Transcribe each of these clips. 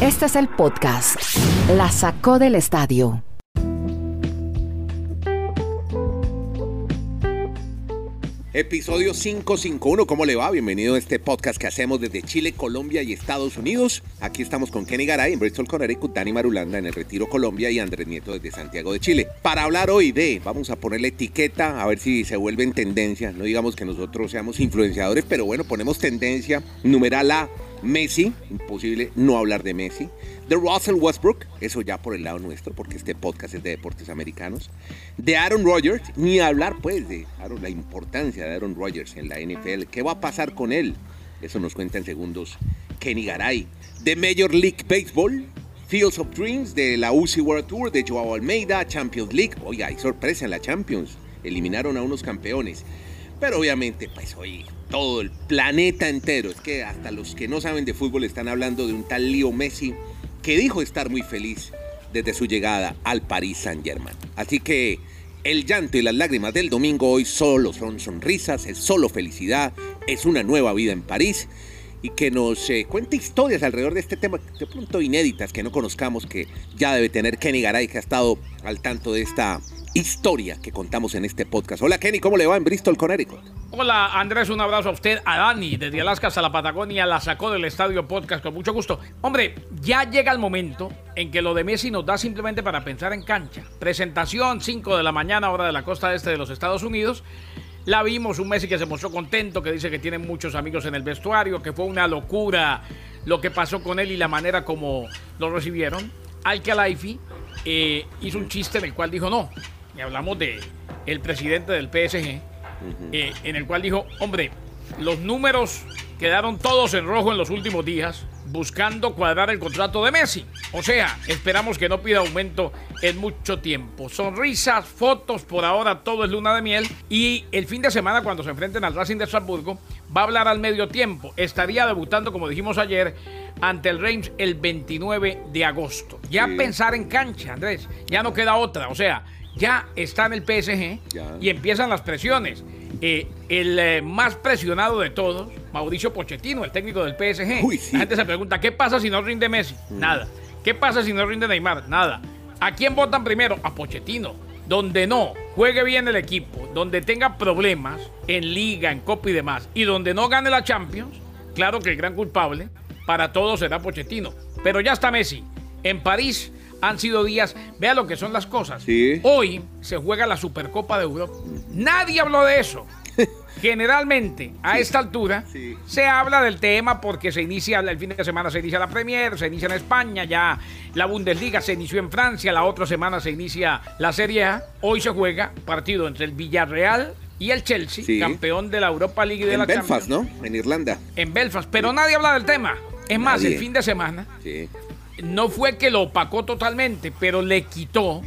Este es el podcast. La sacó del estadio. Episodio 551, ¿cómo le va? Bienvenido a este podcast que hacemos desde Chile, Colombia y Estados Unidos. Aquí estamos con Kenny Garay en Bristol, Connecticut, Dani Marulanda en el Retiro, Colombia y Andrés Nieto desde Santiago de Chile. Para hablar hoy de, vamos a ponerle etiqueta, a ver si se vuelve en tendencia. No digamos que nosotros seamos influenciadores, pero bueno, ponemos tendencia, numeral A, Messi, imposible no hablar de Messi. De Russell Westbrook, eso ya por el lado nuestro, porque este podcast es de deportes americanos. De Aaron Rodgers, ni hablar pues de Aaron, la importancia de Aaron Rodgers en la NFL. ¿Qué va a pasar con él? Eso nos cuenta en segundos Kenny Garay. De Major League Baseball, Fields of Dreams, de la UCI World Tour, de Joao Almeida, Champions League. Oiga, hay sorpresa en la Champions. Eliminaron a unos campeones. Pero obviamente, pues hoy todo el planeta entero, es que hasta los que no saben de fútbol están hablando de un tal Leo Messi que dijo estar muy feliz desde su llegada al Paris Saint-Germain. Así que el llanto y las lágrimas del domingo hoy solo son sonrisas, es solo felicidad, es una nueva vida en París y que nos eh, cuente historias alrededor de este tema, de pronto inéditas que no conozcamos, que ya debe tener Kenny Garay, que ha estado al tanto de esta historia que contamos en este podcast. Hola Kenny, ¿cómo le va en Bristol, Connecticut? Hola Andrés, un abrazo a usted, a Dani, desde Alaska hasta la Patagonia, la sacó del Estadio Podcast con mucho gusto. Hombre, ya llega el momento en que lo de Messi nos da simplemente para pensar en cancha. Presentación, 5 de la mañana, hora de la costa este de los Estados Unidos. La vimos, un Messi que se mostró contento, que dice que tiene muchos amigos en el vestuario, que fue una locura lo que pasó con él y la manera como lo recibieron. Al Khelaifi eh, hizo un chiste en el cual dijo no, y hablamos de el presidente del PSG, eh, en el cual dijo, hombre, los números quedaron todos en rojo en los últimos días buscando cuadrar el contrato de Messi. O sea, esperamos que no pida aumento en mucho tiempo. Sonrisas, fotos, por ahora todo es luna de miel. Y el fin de semana, cuando se enfrenten al Racing de Estrasburgo, va a hablar al medio tiempo. Estaría debutando, como dijimos ayer, ante el Reims el 29 de agosto. Ya pensar en cancha, Andrés, ya no queda otra. O sea, ya está en el PSG y empiezan las presiones. Eh, el eh, más presionado de todos, Mauricio Pochettino, el técnico del PSG. La gente se pregunta, ¿qué pasa si no rinde Messi? Mm. Nada. ¿Qué pasa si no rinde Neymar? Nada. ¿A quién votan primero? A Pochettino. Donde no juegue bien el equipo, donde tenga problemas en liga, en copa y demás, y donde no gane la Champions, claro que el gran culpable para todos será Pochettino. Pero ya está Messi. En París han sido días, vea lo que son las cosas. Hoy se juega la Supercopa de Europa. Nadie habló de eso. Generalmente, a esta altura, se habla del tema porque se inicia, el fin de semana se inicia la Premier, se inicia en España, ya la Bundesliga se inició en Francia, la otra semana se inicia la Serie A. Hoy se juega partido entre el Villarreal y el Chelsea, campeón de la Europa League y de en la Belfast, ¿no? En Irlanda. En Belfast, pero nadie habla del tema. Es más, el fin de semana no fue que lo opacó totalmente, pero le quitó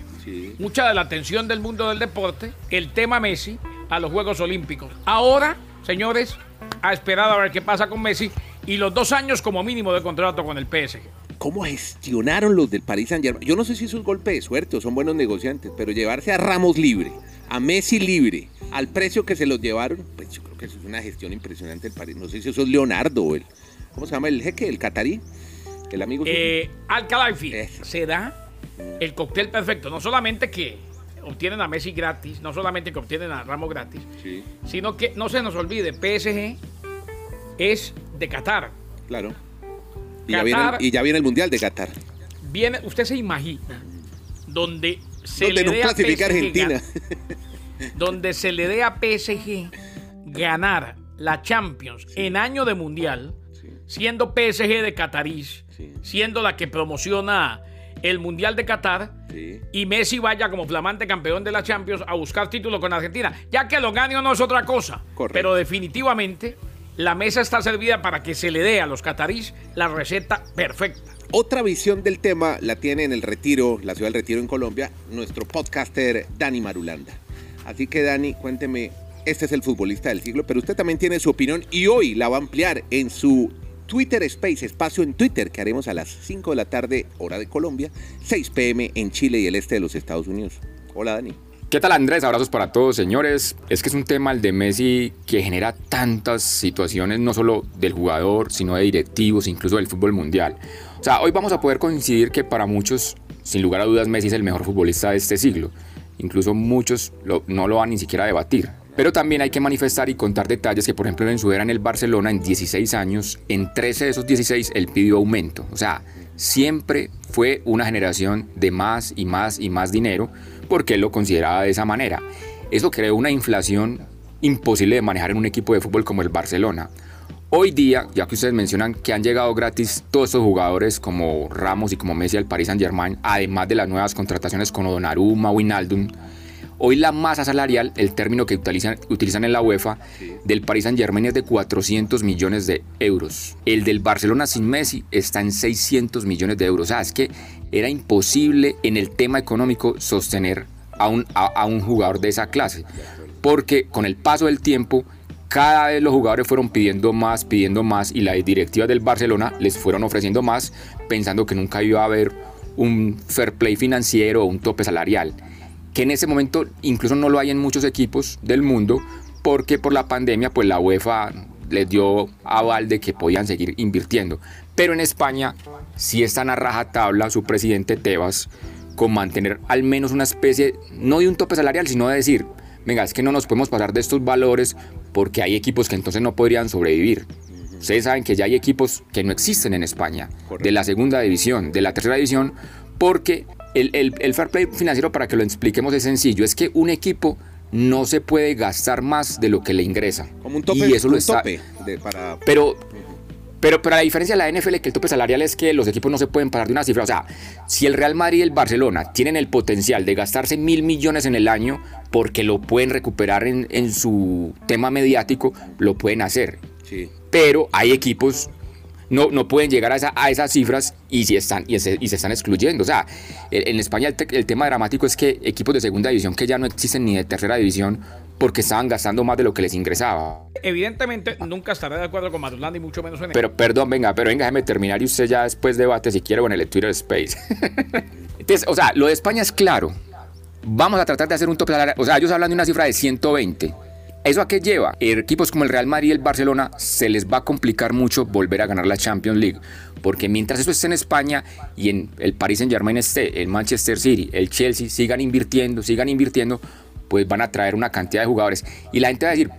mucha de la atención del mundo del deporte el tema Messi a los Juegos Olímpicos. Ahora, señores, a esperar a ver qué pasa con Messi y los dos años como mínimo de contrato con el PSG. ¿Cómo gestionaron los del Paris Saint Germain? Yo no sé si es un golpe de suerte o son buenos negociantes, pero llevarse a Ramos libre, a Messi libre, al precio que se los llevaron, pues yo creo que eso es una gestión impresionante del París. No sé si eso es Leonardo o el, ¿cómo se llama? El jeque, el catarí. El amigo. Eh, Al se da el cóctel perfecto. No solamente que obtienen a Messi gratis, no solamente que obtienen a Ramos gratis, sino que no se nos olvide, PSG es de Qatar. Claro. Y, ya viene, el Mundial de Qatar. Viene, usted se imagina, donde se le dé a PSG Argentina. donde se le dé a PSG ganar la Champions en año de Mundial, siendo PSG de Qatarís siendo la que promociona el Mundial de Qatar y Messi vaya como flamante campeón de la Champions a buscar título con Argentina. Ya que lo gane o no es otra cosa. Pero definitivamente la mesa está servida para que se le dé a los catarís la receta perfecta. Otra visión del tema la tiene en el Retiro, la ciudad del Retiro en Colombia, nuestro podcaster Dani Marulanda. Así que Dani, cuénteme, este es el futbolista del siglo, pero usted también tiene su opinión y hoy la va a ampliar en su Twitter Space, espacio en Twitter que haremos a las 5 de la tarde, hora de Colombia, 6 pm en Chile y el este de los Estados Unidos. Hola Dani. ¿Qué tal Andrés? Abrazos para todos, señores. Es que es un tema el de Messi que genera tantas situaciones, no solo del jugador, sino de directivos, incluso del fútbol mundial. O sea, hoy vamos a poder coincidir que para muchos, sin lugar a dudas, Messi es el mejor futbolista de este siglo. Incluso muchos no lo van ni siquiera a debatir. Pero también hay que manifestar y contar detalles que, por ejemplo, en su era en el Barcelona, en 16 años, en 13 de esos 16, él pidió aumento. O sea, siempre fue una generación de más y más y más dinero porque él lo consideraba de esa manera. Eso creó una inflación imposible de manejar en un equipo de fútbol como el Barcelona. Hoy día, ya que ustedes mencionan que han llegado gratis todos estos jugadores como Ramos y como Messi al Paris Saint-Germain, además de las nuevas contrataciones con Donnarumma, Wijnaldum, hoy la masa salarial, el término que utilizan, utilizan en la UEFA, del Paris Saint-Germain es de 400 millones de euros. El del Barcelona sin Messi está en 600 millones de euros. O sea, es que era imposible en el tema económico sostener a un, a, un jugador de esa clase. Porque con el paso del tiempo, cada vez los jugadores fueron pidiendo más, pidiendo más y las directivas del Barcelona les fueron ofreciendo más pensando que nunca iba a haber un fair play financiero o un tope salarial, que en ese momento incluso no lo hay en muchos equipos del mundo porque por la pandemia pues la UEFA les dio aval de que podían seguir invirtiendo. Pero en España sí están a rajatabla su presidente Tebas con mantener al menos una especie, no de un tope salarial, sino de decir, venga, es que no nos podemos pasar de estos valores porque hay equipos que entonces no podrían sobrevivir. Ustedes saben que ya hay equipos que no existen en España, de la segunda división, de la tercera división, porque el, el, fair play financiero, para que lo expliquemos, es sencillo, es que un equipo no se puede gastar más de lo que le ingresa. Como un tope, y eso lo está, tope para... Pero pero, pero la diferencia de la NFL que el tope salarial es que los equipos no se pueden pagar de una cifra. O sea, si el Real Madrid y el Barcelona tienen el potencial de gastarse mil millones en el año porque lo pueden recuperar en, en su tema mediático, lo pueden hacer. Sí. Pero hay equipos no, no pueden llegar a, esa, a esas cifras y, si están, y, se, y se están excluyendo. O sea, en España el, el, tema dramático es que equipos de segunda división que ya no existen ni de tercera división porque estaban gastando más de lo que les ingresaba. Evidentemente, nunca estaré de acuerdo con Madulanda y mucho menos en Pero perdón, venga, pero venga, déjeme terminar y usted ya después debate si quiere en el Twitter Space. Entonces, o sea, lo de España es claro. Vamos a tratar de hacer un tope salarial. O sea, ellos hablan de una cifra de 120. ¿Eso a qué lleva? Equipos como el Real Madrid y el Barcelona se les va a complicar mucho volver a ganar la Champions League. Porque mientras eso esté en España y en el Paris Saint Germain esté, el Manchester City, el Chelsea, sigan invirtiendo, sigan invirtiendo, pues van a traer una cantidad de jugadores. Y la gente va a decir,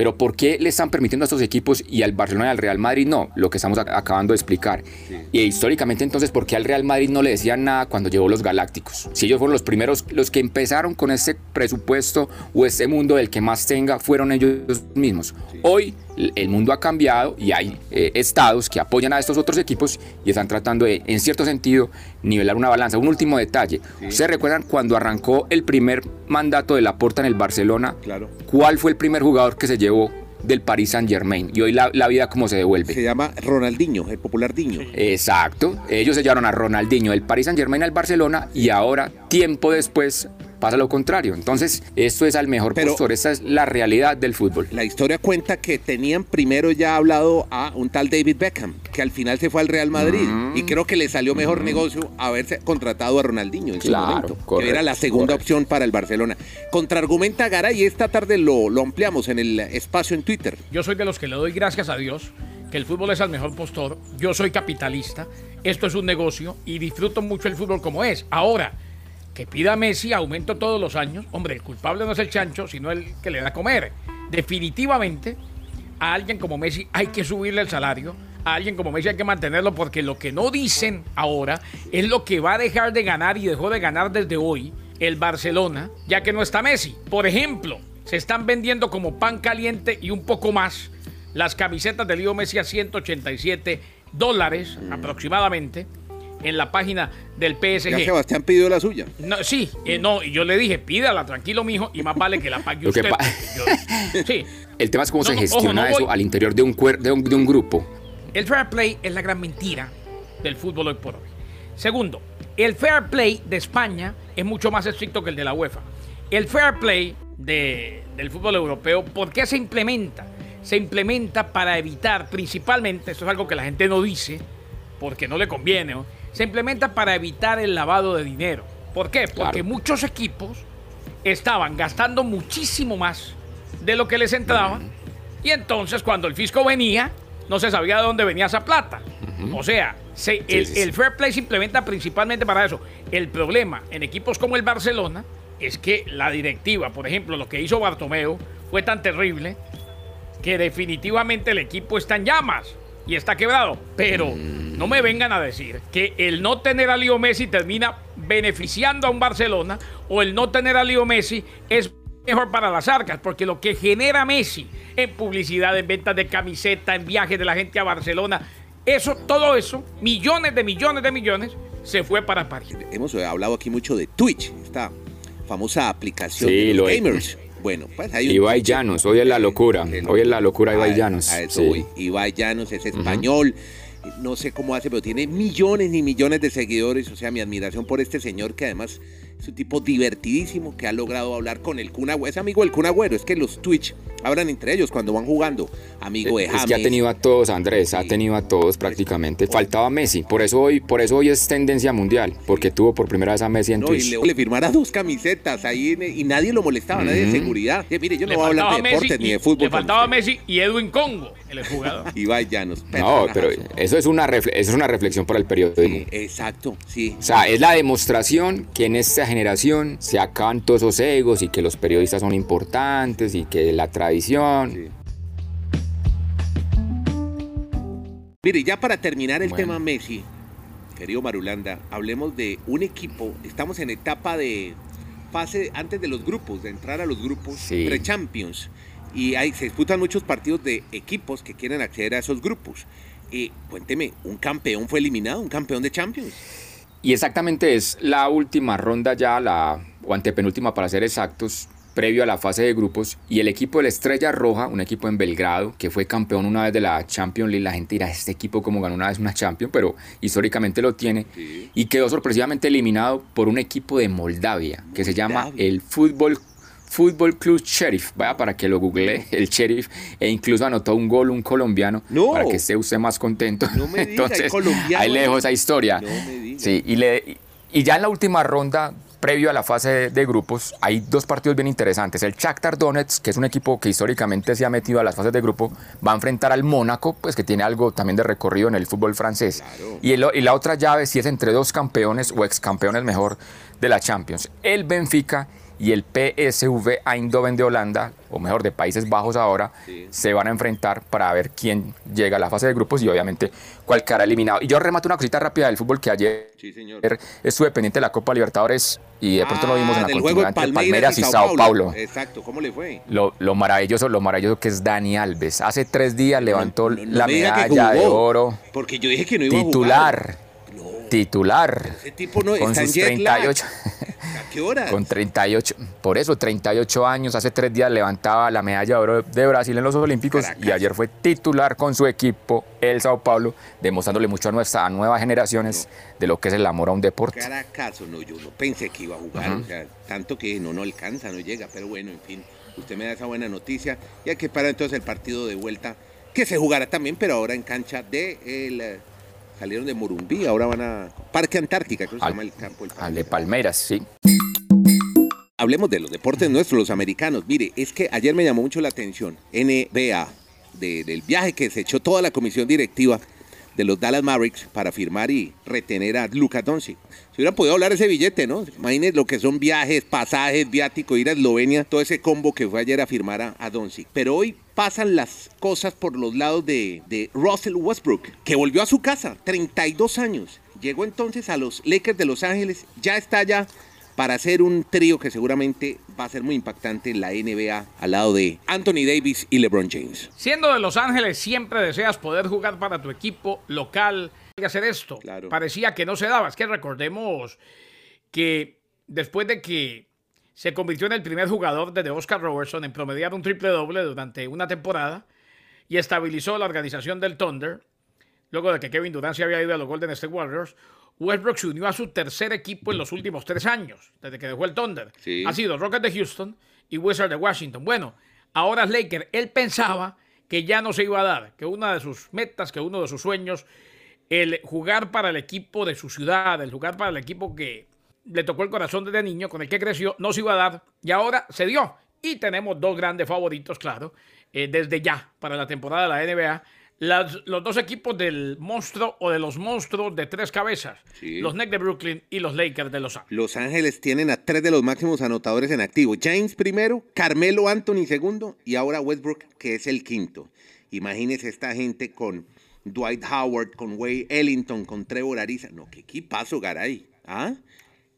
pero ¿por qué le están permitiendo a estos equipos y al Barcelona y al Real Madrid no? Lo que estamos acabando de explicar. Y históricamente entonces, ¿por qué al Real Madrid no le decían nada cuando llegó los Galácticos? Si ellos fueron los primeros, los que empezaron con este presupuesto o este mundo del que más tenga, fueron ellos mismos. Hoy el mundo ha cambiado y hay eh, estados que apoyan a estos otros equipos y están tratando de, en cierto sentido, nivelar una balanza. Un último detalle. ¿Ustedes recuerdan cuando arrancó el primer mandato de Laporta en el Barcelona? Claro. ¿Cuál fue el primer jugador que se llevó del Paris Saint Germain y hoy la, vida cómo se devuelve. Se llama Ronaldinho, el popular Diño. Exacto, ellos se llevaron a Ronaldinho del Paris Saint Germain al Barcelona y ahora, tiempo después, pasa lo contrario. Entonces, esto es al mejor postor, esa es la realidad del fútbol. La historia cuenta que tenían primero ya hablado a un tal David Beckham, que al final se fue al Real Madrid mm. y creo que le salió mejor mm. negocio haberse contratado a Ronaldinho en su momento, que era la segunda opción para el Barcelona. Contraargumenta Garay y esta tarde lo, lo ampliamos en el espacio en Twitter. Yo soy de los que le doy gracias a Dios que el fútbol es el mejor postor. Yo soy capitalista. Esto es un negocio y disfruto mucho el fútbol como es. Ahora, que pida Messi aumento todos los años, hombre, el culpable no es el chancho, sino el que le da a comer. Definitivamente, a alguien como Messi hay que subirle el salario, a alguien como Messi hay que mantenerlo, porque lo que no dicen ahora es lo que va a dejar de ganar y dejó de ganar desde hoy el Barcelona, ya que no está Messi. Por ejemplo, se están vendiendo como pan caliente y un poco más las camisetas de Leo Messi a 187 dólares mm. aproximadamente en la página del PSG. Ya Sebastián pidió la suya. No, sí, eh, no, y yo le dije, pídala, tranquilo, mijo, y más vale que la pague usted. sí. El tema es cómo se gestiona eso al interior de un, de, un, de un grupo. El fair play es la gran mentira del fútbol hoy por hoy. Segundo, el fair play de España es mucho más estricto que el de la UEFA. El fair play de, del fútbol europeo, ¿por qué se implementa? Se implementa para evitar principalmente, esto es algo que la gente no dice, porque no le conviene, ¿no? Se implementa para evitar el lavado de dinero. ¿Por qué? Porque muchos equipos estaban gastando muchísimo más de lo que les entraba. Y entonces cuando el fisco venía, no se sabía de dónde venía esa plata. O sea, el, fair play se implementa principalmente para eso. El problema en equipos como el Barcelona es que la directiva, por ejemplo, lo que hizo Bartomeu fue tan terrible que definitivamente el equipo está en llamas y está quebrado. Pero no me vengan a decir que el no tener a Leo Messi termina beneficiando a un Barcelona o el no tener a Leo Messi es mejor para las arcas, porque lo que genera Messi en publicidad, en ventas de camiseta, en viajes de la gente a Barcelona, eso, todo eso, millones de millones de millones, se fue para París. Hemos hablado aquí mucho de Twitch, esta famosa aplicación de los gamers. Bueno, pues hay un Ibai Llanos, hoy es la locura. Hoy es la locura Ibai Llanos. Ibai Llanos es español. No sé cómo hace, pero tiene millones y millones de seguidores. O sea, mi admiración por este señor que además es un tipo divertidísimo que ha logrado hablar con el Kun Es amigo del Kun Es que los Twitch hablan entre ellos cuando van jugando. Amigo de James. Es que ha tenido a todos, Andrés. Ha tenido a todos prácticamente. Faltaba Messi. Por eso hoy, por eso hoy es tendencia mundial. Porque tuvo por primera vez a Messi en Twitch. Y le, firmara dos camisetas ahí y nadie lo molestaba, nadie de seguridad. mire, yo no voy a hablar de deportes ni de fútbol. Le faltaba Messi y Edwin Congo, el jugador. Ibai Llanos. No, pero eso es una, eso es una reflexión para el periodismo. exacto, sí. O sea, es la demostración que en esta generación se acaban todos esos egos y que los periodistas son importantes y que la tradición. Mire, ya para terminar el tema Messi, querido Marulanda, hablemos de un equipo. Estamos en etapa de fase antes de los grupos, de entrar a los grupos pre-champions. Y ahí se disputan muchos partidos de equipos que quieren acceder a esos grupos. Y cuénteme, ¿un campeón fue eliminado? ¿Un campeón de Champions? Y exactamente es la última ronda ya, la, o antepenúltima para ser exactos, previo a la fase de grupos. Y el equipo de la Estrella Roja, un equipo en Belgrado, que fue campeón una vez de la Champions League. La gente dirá, este equipo como ganó una vez una Champions, pero históricamente lo tiene. Y quedó sorpresivamente eliminado por un equipo de Moldavia, que se llama el Fútbol Fútbol Club Sheriff, vaya para que lo google, el Sheriff, e incluso anotó un gol un colombiano para que esté usted más contento. No me Entonces, ahí le dejo esa historia. sí, y, le, y ya en la última ronda, previo a la fase de, grupos, hay dos partidos bien interesantes. El Shakhtar Donetsk, que es un equipo que históricamente se ha metido a las fases de grupo, va a enfrentar al Mónaco, pues que tiene algo también de recorrido en el fútbol francés. Y, y la otra llave, si es entre dos campeones o ex campeones mejor de la Champions, el Benfica y el PSV Eindhoven de Holanda, o mejor de Países Bajos ahora, se van a enfrentar para ver quién llega a la fase de grupos y obviamente cuál quedará eliminado. Y yo remato una cosita rápida del fútbol que ayer estuve pendiente de la Copa Libertadores y de pronto lo vimos en la ah, continuidad entre Palmeiras y, Sao, Paulo. Exacto, ¿cómo le fue? Lo, maravilloso, lo maravilloso que es Dani Alves. Hace tres días levantó la medalla de oro. Porque yo dije que no iba titular. a jugar. Titular. Ese tipo no con sus 38. ¿A qué hora? Con 38, por eso 38 años, hace tres días levantaba la medalla de oro de Brasil en los Olímpicos y ayer fue titular con su equipo, el Sao Paulo, demostrándole mucho a, nuestras nuevas generaciones de lo que es el amor a un deporte. Caracazo, no, yo no pensé que iba a jugar, o sea, tanto que no, no alcanza, no llega, pero bueno, en fin, usted me da esa buena noticia y hay que parar entonces el partido de vuelta, que se jugará también, pero ahora en cancha de el eh, salieron de Morumbí, ahora van a Parque Antártica, creo que se llama el campo. El al de Palmeras, sí. Hablemos de los deportes nuestros, los americanos. Mire, es que ayer me llamó mucho la atención NBA, del viaje que se echó toda la comisión directiva de los Dallas Mavericks para firmar y retener a Luka Doncic. Si hubieran podido hablar ese billete, ¿no? Imagínense lo que son viajes, pasajes, viáticos, ir a Eslovenia, todo ese combo que fue ayer a firmar a, a Doncic. Pero hoy pasan las cosas por los lados de, de Russell Westbrook, que volvió a su casa, 32 años. Llegó entonces a los Lakers de Los Ángeles, ya está allá para hacer un trío que seguramente va a ser muy impactante en la NBA al lado de Anthony Davis y LeBron James. Siendo de Los Ángeles, siempre deseas poder jugar para tu equipo local y hacer esto. Parecía que no se daba. Es que recordemos que después de que se convirtió en el primer jugador desde Oscar Robertson en promediar un triple doble durante una temporada y estabilizó la organización del Thunder, luego de que Kevin Durant se había ido a los Golden State Warriors, Westbrook se unió a su tercer equipo en los últimos tres años, desde que dejó el Thunder. Ha sido Rockets de Houston y Wizards de Washington. Bueno, ahora es Laker. Él pensaba que ya no se iba a dar, que una de sus metas, que uno de sus sueños, el jugar para el equipo de su ciudad, el jugar para el equipo que le tocó el corazón desde niño, con el que creció, no se iba a dar y ahora se dio. Y tenemos dos grandes favoritos, claro, eh, desde ya para la temporada de la NBA. los dos equipos del monstruo o de los monstruos de tres cabezas, los Nets de Brooklyn y los Lakers de Los Ángeles. Los Ángeles tienen a tres de los máximos anotadores en activo. James primero, Carmelo Anthony segundo y ahora Westbrook, que es el quinto. Imagínese esta gente con Dwight Howard, con Wade Ellington, con Trevor Ariza. No, qué equipazo, Garay. ¿Ah?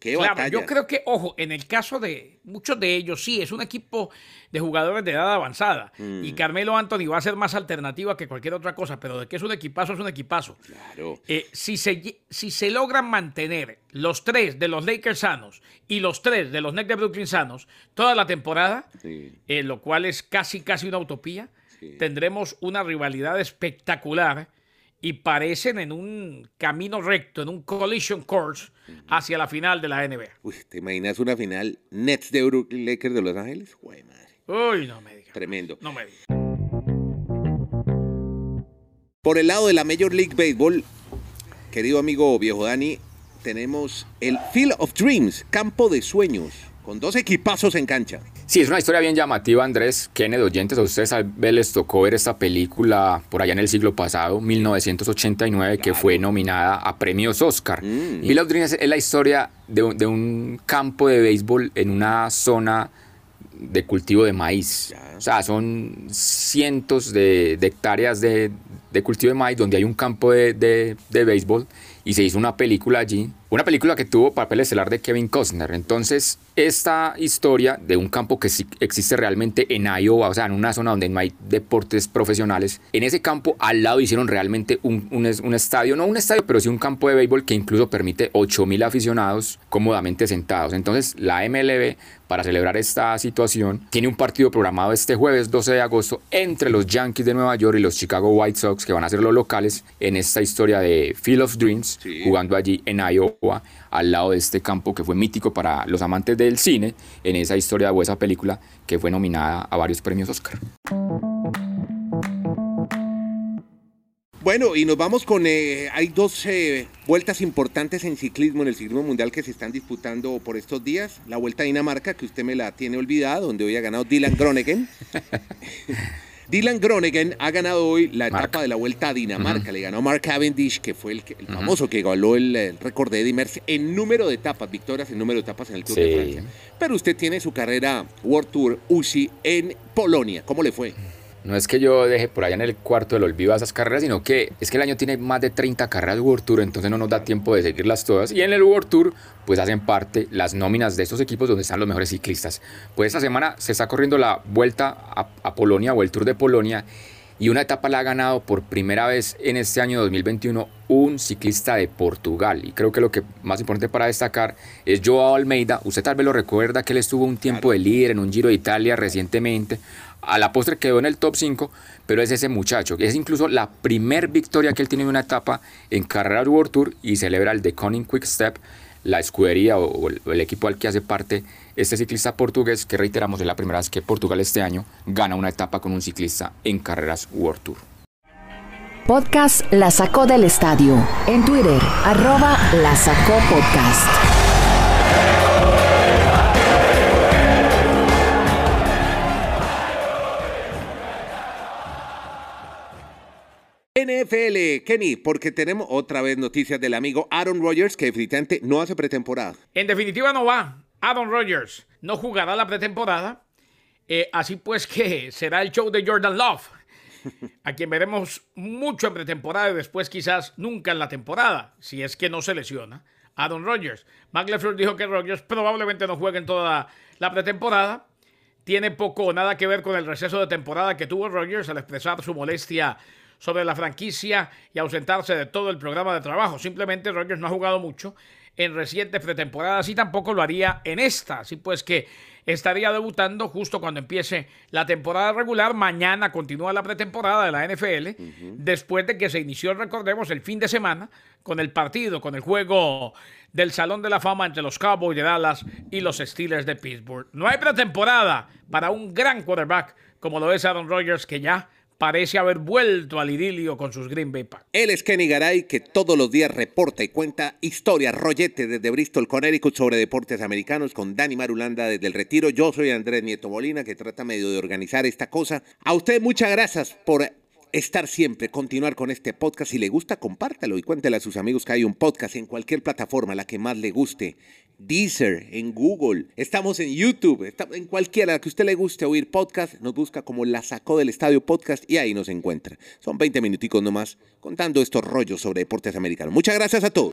Qué claro, yo creo que, ojo, en el caso de muchos de ellos, sí, es un equipo de jugadores de edad avanzada. Y mm. Carmelo Anthony va a ser más alternativa que cualquier otra cosa, pero de que es un equipazo, es un equipazo. Claro. Eh, si, se, si se logran mantener los tres de los Lakers sanos y los tres de los Nets de Brooklyn sanos toda la temporada, eh, lo cual es casi, casi una utopía, tendremos una rivalidad espectacular y parecen en un camino recto, en un collision course hacia la final de la NBA. Uy, ¿te imaginas una final Nets de Brooklyn Lakers de Los Ángeles? Uy, madre. Uy, no me digas. Tremendo. No me digas. Por el lado de la Major League Baseball, querido amigo viejo Dani, tenemos el Field of Dreams, campo de sueños, con dos equipazos en cancha. Sí, es una historia bien llamativa, Andrés. Kenneth oyentes, a ustedes tal vez les tocó ver esta película por allá en el siglo pasado, 1989, que fue nominada a premios Oscar. Mm. Bill of Dreams es la historia de, un campo de béisbol en una zona de cultivo de maíz. O sea, son cientos de, hectáreas de, cultivo de maíz donde hay un campo de béisbol y se hizo una película allí, una película que tuvo papel estelar de Kevin Costner. Entonces, esta historia de un campo que sí existe realmente en Iowa, o sea, en una zona donde no hay deportes profesionales, en ese campo al lado hicieron realmente un, un, estadio, no un estadio, pero sí un campo de béisbol que incluso permite 8000 aficionados cómodamente sentados. Entonces, la MLB, para celebrar esta situación, tiene un partido programado este jueves 12 de agosto entre los Yankees de Nueva York y los Chicago White Sox, que van a ser los locales en esta historia de Field of Dreams, jugando allí en Iowa al lado de este campo que fue mítico para los amantes del cine en esa historia o esa película que fue nominada a varios premios Oscar. Bueno, y nos vamos con. Eh, hay dos eh, vueltas importantes en ciclismo, en el ciclismo mundial que se están disputando por estos días. La vuelta a Dinamarca, que usted me la tiene olvidada, donde hoy ha ganado Dylan Groningen. Dylan Groningen ha ganado hoy la etapa de la Vuelta a Dinamarca. Le ganó Mark Cavendish, que fue el, famoso que ganó el, récord de Eddie Merckx en número de etapas, victorias en número de etapas en el Tour de Francia. Pero usted tiene su carrera World Tour UCI en Polonia. ¿Cómo le fue? No es que yo deje por allá en el cuarto del olvido a esas carreras, sino que es que el año tiene más de 30 carreras World Tour, entonces no nos da tiempo de seguirlas todas. Y en el World Tour, pues hacen parte las nóminas de estos equipos donde están los mejores ciclistas. Pues esta semana se está corriendo la vuelta a, Polonia o el Tour de Polonia y una etapa la ha ganado por primera vez en este año 2021 un ciclista de Portugal. Y creo que lo que más importante para destacar es Joao Almeida. Usted tal vez lo recuerda que él estuvo un tiempo de líder en un Giro de Italia recientemente. A la postre quedó en el top 5, pero es ese muchacho, es incluso la primer victoria que él tiene en una etapa en carrera World Tour y celebra el The Conning Quick Step, la escudería o, el, equipo al que hace parte este ciclista portugués, que reiteramos es la primera vez que Portugal este año gana una etapa con un ciclista en carreras World Tour. Podcast La Sacó del Estadio. En Twitter, arroba La Sacó Podcast. NFL, Kenny, porque tenemos otra vez noticias del amigo Aaron Rodgers que definitivamente no hace pretemporada. En definitiva no va. Aaron Rodgers no jugará la pretemporada. Eh, así pues que será el show de Jordan Love, a quien veremos mucho en pretemporada y después quizás nunca en la temporada, si es que no se lesiona. Aaron Rodgers. McLaughlin dijo que Rodgers probablemente no juegue en toda la pretemporada. Tiene poco o nada que ver con el receso de temporada que tuvo Rodgers al expresar su molestia sobre la franquicia y ausentarse de todo el programa de trabajo. Simplemente Rodgers no ha jugado mucho en recientes pretemporadas y tampoco lo haría en esta. Así pues que estaría debutando justo cuando empiece la temporada regular. Mañana continúa la pretemporada de la NFL, después de que se inició, recordemos, el fin de semana con el partido, con el juego del Salón de la Fama entre los Cowboys de Dallas y los Steelers de Pittsburgh. No hay pretemporada para un gran quarterback como lo es Aaron Rodgers, que ya parece haber vuelto al idilio con sus Green Bay Packers. Él es Kenny Garay, que todos los días reporta y cuenta historias, rollete desde Bristol, Connecticut, sobre deportes americanos con Dani Marulanda desde el retiro. Yo soy Andrés Nieto Molina, que trata medio de organizar esta cosa. A usted muchas gracias por estar siempre, continuar con este podcast. Si le gusta, compártalo y cuéntele a sus amigos que hay un podcast en cualquier plataforma, la que más le guste. Deezer, en Google, estamos en YouTube, en cualquiera que usted le guste oír podcast, nos busca como La Sacó del Estadio Podcast y ahí nos encuentra. Son 20 minuticos nomás contando estos rollos sobre deportes americanos. Muchas gracias a todos.